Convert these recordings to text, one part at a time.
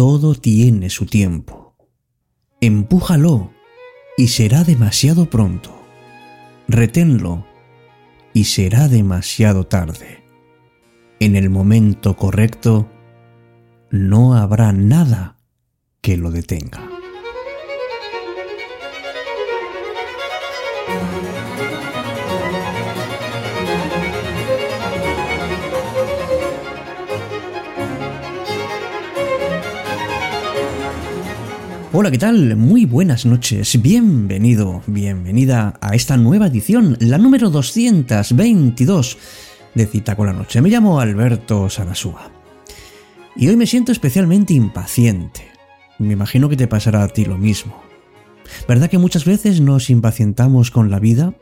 todo tiene su tiempo. Empújalo y será demasiado pronto. Reténlo y será demasiado tarde. En el momento correcto, no habrá nada que lo detenga. Hola, ¿qué tal? Muy buenas noches. Bienvenido, bienvenida a esta nueva edición, la número 222 de Cita con la Noche. Me llamo Alberto Sarasúa. Y hoy me siento especialmente impaciente. Me imagino que te pasará a ti lo mismo. ¿Verdad que muchas veces nos impacientamos con la vida?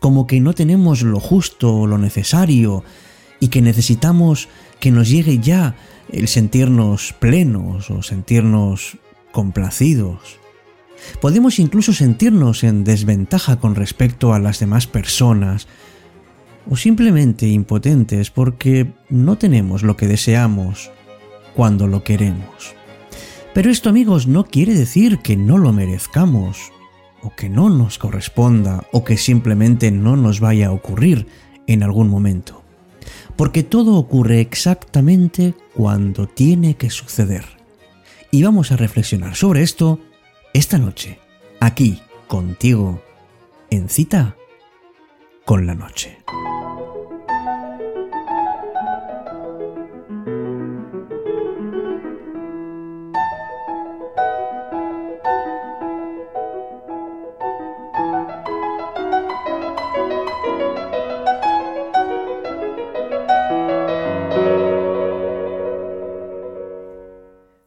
Como que no tenemos lo justo o lo necesario y que necesitamos que nos llegue ya el sentirnos plenos o sentirnos complacidos. Podemos incluso sentirnos en desventaja con respecto a las demás personas o simplemente impotentes porque no tenemos lo que deseamos cuando lo queremos. Pero esto amigos no quiere decir que no lo merezcamos o que no nos corresponda o que simplemente no nos vaya a ocurrir en algún momento. Porque todo ocurre exactamente cuando tiene que suceder y vamos a reflexionar sobre esto esta noche, aquí, contigo, en cita con la noche.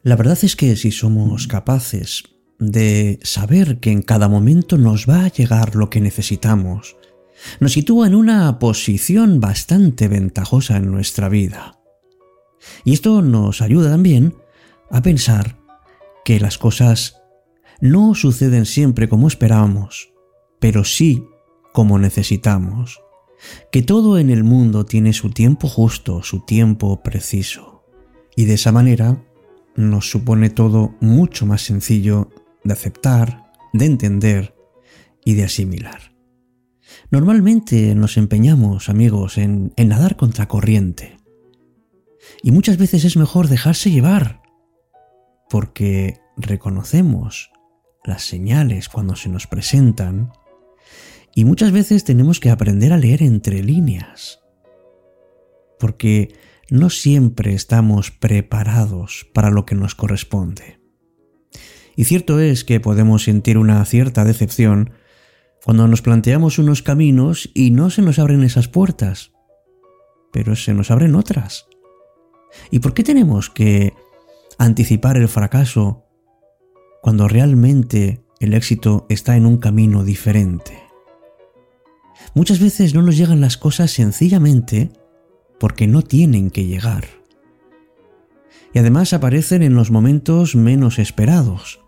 La verdad es que si somos capaces de saber que en cada momento nos va a llegar lo que necesitamos, nos sitúa en una posición bastante ventajosa en nuestra vida. Y esto nos ayuda también a pensar que las cosas no suceden siempre como esperábamos, pero sí como necesitamos, que todo en el mundo tiene su tiempo justo, su tiempo preciso, y de esa manera nos supone todo mucho más sencillo de aceptar, de entender y de asimilar. Normalmente nos empeñamos, amigos, en, nadar contracorriente. Y muchas veces es mejor dejarse llevar, porque reconocemos las señales cuando se nos presentan y muchas veces tenemos que aprender a leer entre líneas, porque no siempre estamos preparados para lo que nos corresponde. Y cierto es que podemos sentir una cierta decepción cuando nos planteamos unos caminos y no se nos abren esas puertas, pero se nos abren otras. ¿Y por qué tenemos que anticipar el fracaso cuando realmente el éxito está en un camino diferente? Muchas veces no nos llegan las cosas sencillamente porque no tienen que llegar. Y además aparecen en los momentos menos esperados,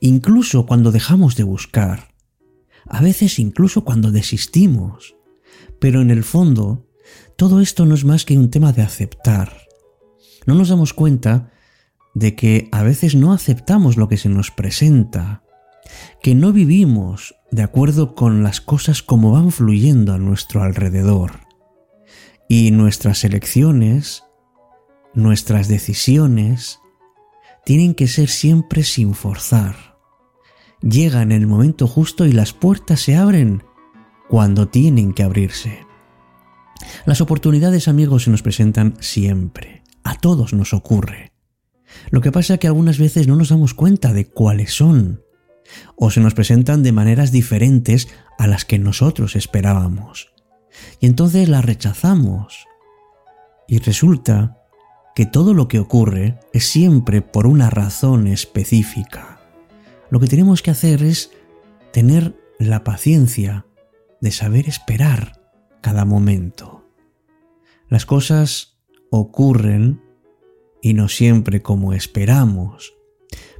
incluso cuando dejamos de buscar, a veces incluso cuando desistimos. Pero en el fondo, todo esto no es más que un tema de aceptar. No nos damos cuenta de que a veces no aceptamos lo que se nos presenta, que no vivimos de acuerdo con las cosas como van fluyendo a nuestro alrededor. Y nuestras elecciones, nuestras decisiones, tienen que ser siempre sin forzar. Llegan en el momento justo y las puertas se abren cuando tienen que abrirse. Las oportunidades, amigos, se nos presentan siempre. A todos nos ocurre. Lo que pasa es que algunas veces no nos damos cuenta de cuáles son, o se nos presentan de maneras diferentes a las que nosotros esperábamos y entonces la rechazamos. Y resulta que todo lo que ocurre es siempre por una razón específica. Lo que tenemos que hacer es tener la paciencia de saber esperar cada momento. Las cosas ocurren y no siempre como esperamos,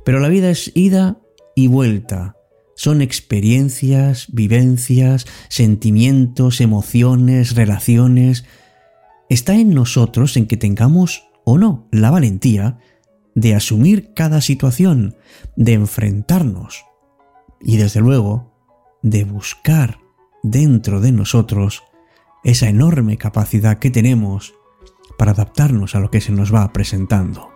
pero la vida es ida y vuelta son experiencias, vivencias, sentimientos, emociones, relaciones. Está en nosotros en que tengamos o no la valentía de asumir cada situación, de enfrentarnos y desde luego de buscar dentro de nosotros esa enorme capacidad que tenemos para adaptarnos a lo que se nos va presentando.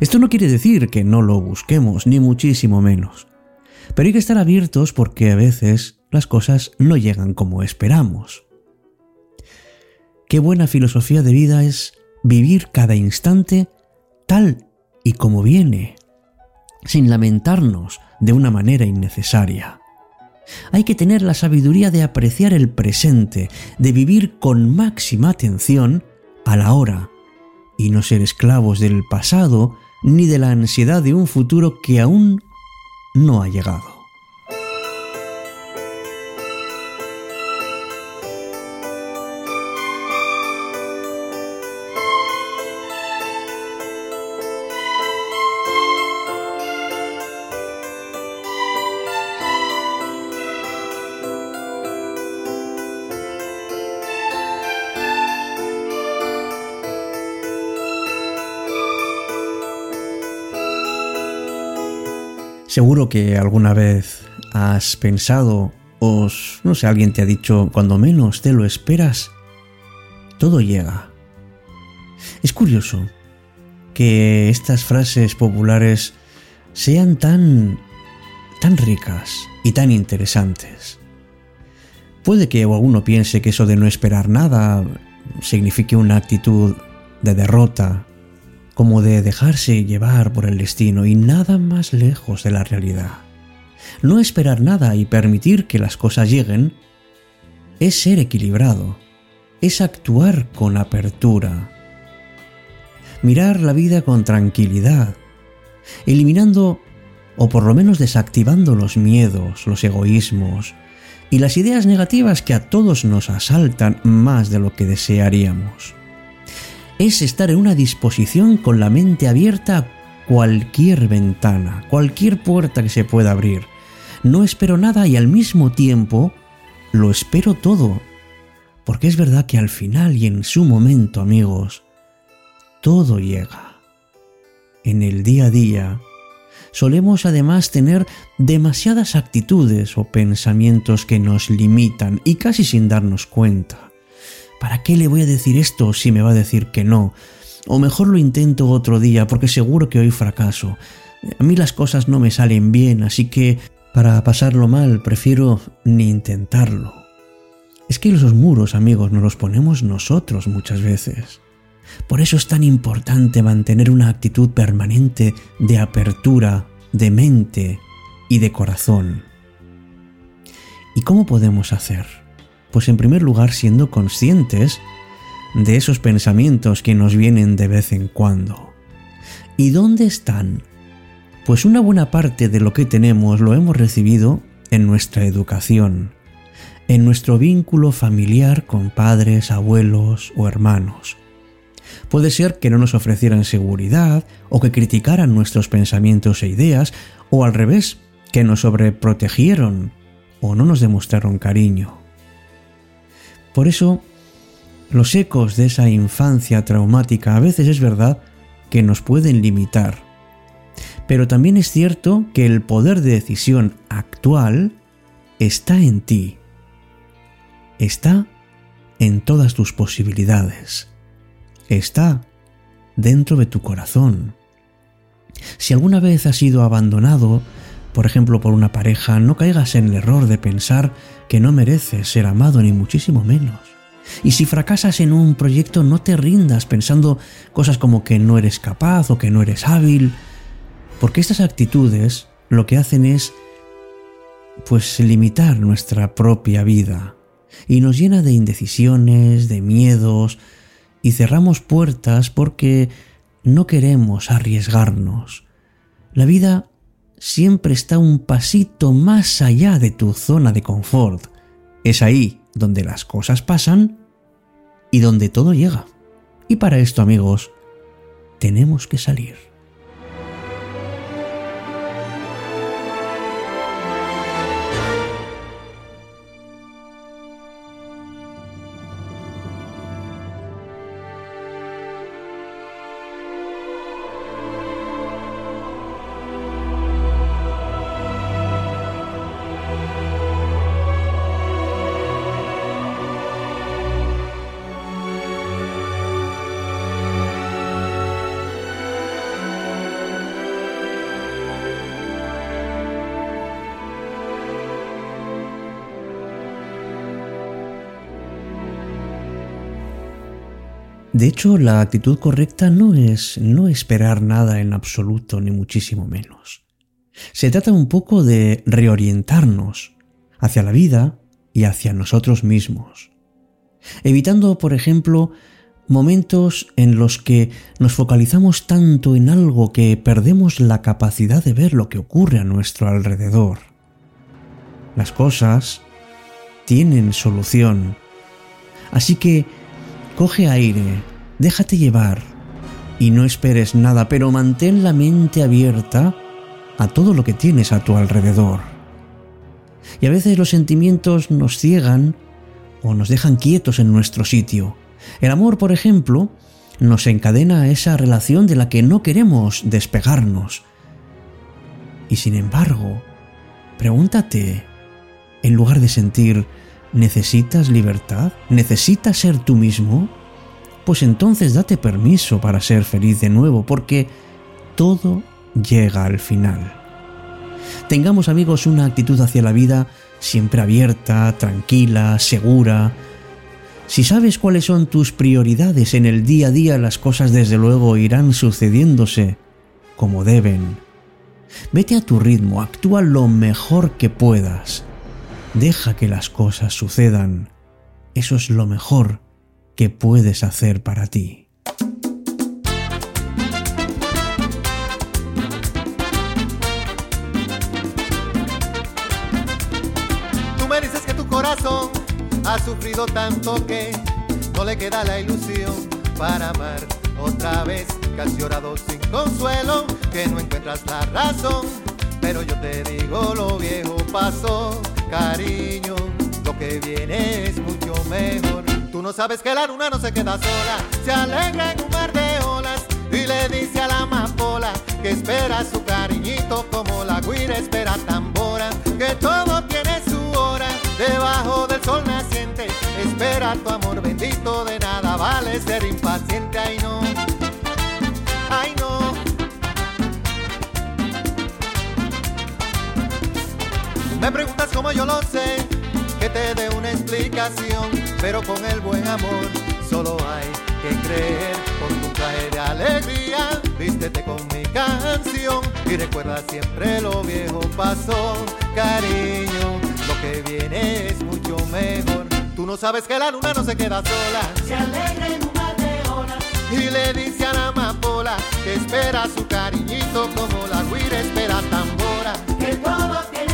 Esto no quiere decir que no lo busquemos, ni muchísimo menos. Pero hay que estar abiertos porque a veces las cosas no llegan como esperamos. Qué buena filosofía de vida es vivir cada instante tal y como viene, sin lamentarnos de una manera innecesaria. Hay que tener la sabiduría de apreciar el presente, de vivir con máxima atención a la hora, y no ser esclavos del pasado ni de la ansiedad de un futuro que aún no ha llegado. Seguro que alguna vez has pensado o no sé, alguien te ha dicho, cuando menos te lo esperas, todo llega. Es curioso que estas frases populares sean tan tan ricas y tan interesantes. Puede que alguno piense que eso de no esperar nada signifique una actitud de derrota como de dejarse llevar por el destino y nada más lejos de la realidad. No esperar nada y permitir que las cosas lleguen es ser equilibrado, es actuar con apertura, mirar la vida con tranquilidad, eliminando o por lo menos desactivando los miedos, los egoísmos y las ideas negativas que a todos nos asaltan más de lo que desearíamos es estar en una disposición con la mente abierta a cualquier ventana, cualquier puerta que se pueda abrir. No espero nada y al mismo tiempo lo espero todo. Porque es verdad que al final y en su momento, amigos, todo llega. En el día a día, solemos además tener demasiadas actitudes o pensamientos que nos limitan y casi sin darnos cuenta. ¿Para qué le voy a decir esto si me va a decir que no? O mejor lo intento otro día porque seguro que hoy fracaso. A mí las cosas no me salen bien, así que para pasarlo mal prefiero ni intentarlo. Es que esos muros, amigos, nos los ponemos nosotros muchas veces. Por eso es tan importante mantener una actitud permanente de apertura, de mente y de corazón. ¿Y cómo podemos hacer? Pues en primer lugar siendo conscientes de esos pensamientos que nos vienen de vez en cuando. ¿Y dónde están? Pues una buena parte de lo que tenemos lo hemos recibido en nuestra educación, en nuestro vínculo familiar con padres, abuelos o hermanos. Puede ser que no nos ofrecieran seguridad o que criticaran nuestros pensamientos e ideas, o al revés, que nos sobreprotegieron o no nos demostraron cariño. Por eso, los ecos de esa infancia traumática a veces es verdad que nos pueden limitar. Pero también es cierto que el poder de decisión actual está en ti. Está en todas tus posibilidades. Está dentro de tu corazón. Si alguna vez has sido abandonado, por ejemplo por una pareja, no caigas en el error de pensar que no mereces ser amado ni muchísimo menos. Y si fracasas en un proyecto, no te rindas pensando cosas como que no eres capaz o que no eres hábil, porque estas actitudes lo que hacen es pues limitar nuestra propia vida y nos llena de indecisiones, de miedos y cerramos puertas porque no queremos arriesgarnos. La vida siempre está un pasito más allá de tu zona de confort. Es ahí donde las cosas pasan y donde todo llega. Y para esto, amigos, tenemos que salir. De hecho, la actitud correcta no es no esperar nada en absoluto, ni muchísimo menos. Se trata un poco de reorientarnos hacia la vida y hacia nosotros mismos, evitando, por ejemplo, momentos en los que nos focalizamos tanto en algo que perdemos la capacidad de ver lo que ocurre a nuestro alrededor. Las cosas tienen solución, así que coge aire, déjate llevar y no esperes nada, pero mantén la mente abierta a todo lo que tienes a tu alrededor. Y a veces los sentimientos nos ciegan o nos dejan quietos en nuestro sitio el amor, por ejemplo, nos encadena a esa relación de la que no queremos despegarnos. Y sin embargo, pregúntate, en lugar de sentir, ¿necesitas libertad? ¿Necesitas ser tú mismo? Pues entonces date permiso para ser feliz de nuevo, porque todo llega al final. Tengamos amigos una actitud hacia la vida siempre abierta, tranquila, segura, si sabes cuáles son tus prioridades en el día a día, las cosas desde luego irán sucediéndose como deben. Vete a tu ritmo, actúa lo mejor que puedas. Deja que las cosas sucedan. Eso es lo mejor que puedes hacer para ti. Tú me dices que tu corazón ha sufrido tanto que no le queda la ilusión para amar otra vez. Que has llorado sin consuelo, que no encuentras la razón. Pero yo te digo, lo viejo pasó, cariño. Lo que viene es mucho mejor. Tú no sabes que la luna no se queda sola, se alegra en un mar de olas y le dice a la amapola que espera su cariñito como la guira espera tambora, que todo tiene su hora debajo del sol naciente. Espera tu amor bendito, de nada vale ser impaciente. Ay no, ay no. Me preguntas cómo yo lo sé, que te dé una explicación, pero con el buen amor solo hay que creer con tu traje de alegría. Vístete con mi canción y recuerda siempre lo viejo pasó, cariño lo que viene es mucho mejor. Tú no sabes que la luna no se queda sola. Se alegra en un mar de olas. Y le dice a la amapola que espera su cariñito como la guira espera tambora. Que todo tiene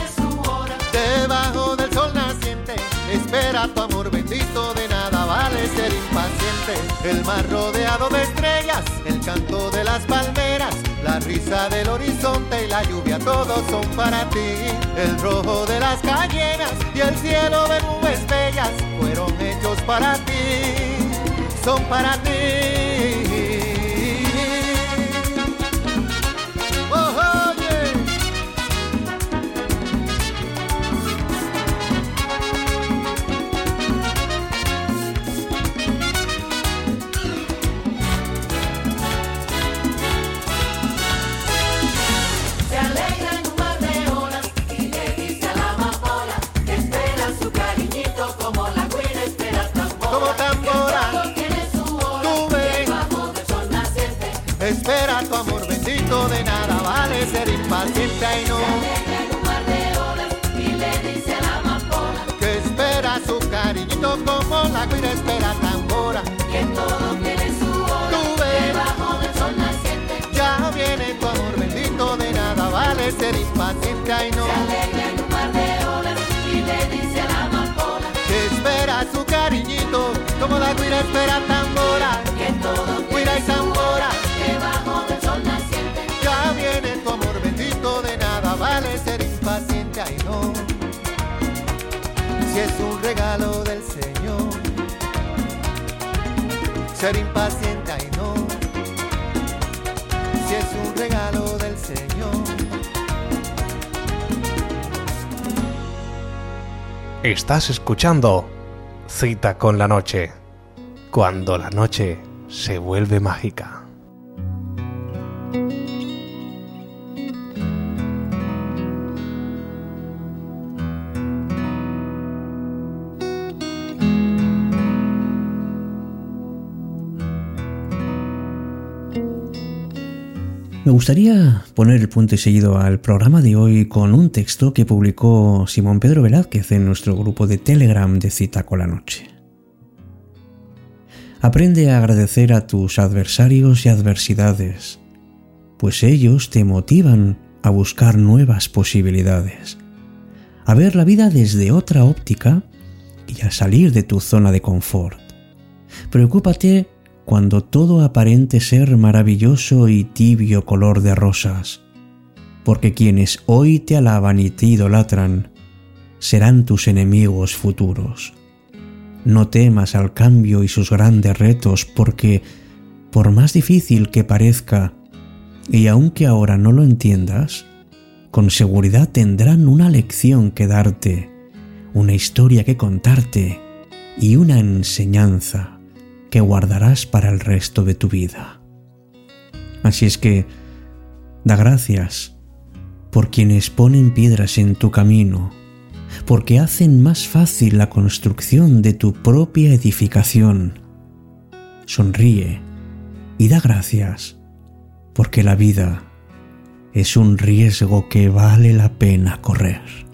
espera tu amor bendito, de nada vale ser impaciente. El mar rodeado de estrellas, el canto de las palmeras, la risa del horizonte y la lluvia, todos son para ti. El rojo de las cañeras y el cielo de nubes bellas fueron hechos para ti, son para ti. Espera tu amor bendito, de nada vale ser impaciente, no. Y amapola Que espera su cariñito como la guira espera tambora. que todo tiene su hora. Tú ves. Debajo del sol naciente. Ya viene tu amor bendito, de nada vale ser impaciente, ay no. Se un mar de olas. Y le dice a la amapola Que espera su cariñito como la guira espera tambora. Si es un regalo del Señor, ser impaciente, ay no. Si es un regalo del Señor. Estás escuchando Cita con la Noche, cuando la noche se vuelve mágica. Me gustaría poner el punto y seguido al programa de hoy con un texto que publicó Simón Pedro Velázquez en nuestro grupo de Telegram de Cita con la Noche. Aprende a agradecer a tus adversarios y adversidades, pues ellos te motivan a buscar nuevas posibilidades, a ver la vida desde otra óptica y a salir de tu zona de confort. Preocúpate cuando todo aparente ser maravilloso y tibio color de rosas, porque quienes hoy te alaban y te idolatran serán tus enemigos futuros. No temas al cambio y sus grandes retos, porque, por más difícil que parezca, y aunque ahora no lo entiendas, con seguridad tendrán una lección que darte, una historia que contarte y una enseñanza que guardarás para el resto de tu vida. Así es que, da gracias por quienes ponen piedras en tu camino, porque hacen más fácil la construcción de tu propia edificación. Sonríe y da gracias, porque la vida es un riesgo que vale la pena correr.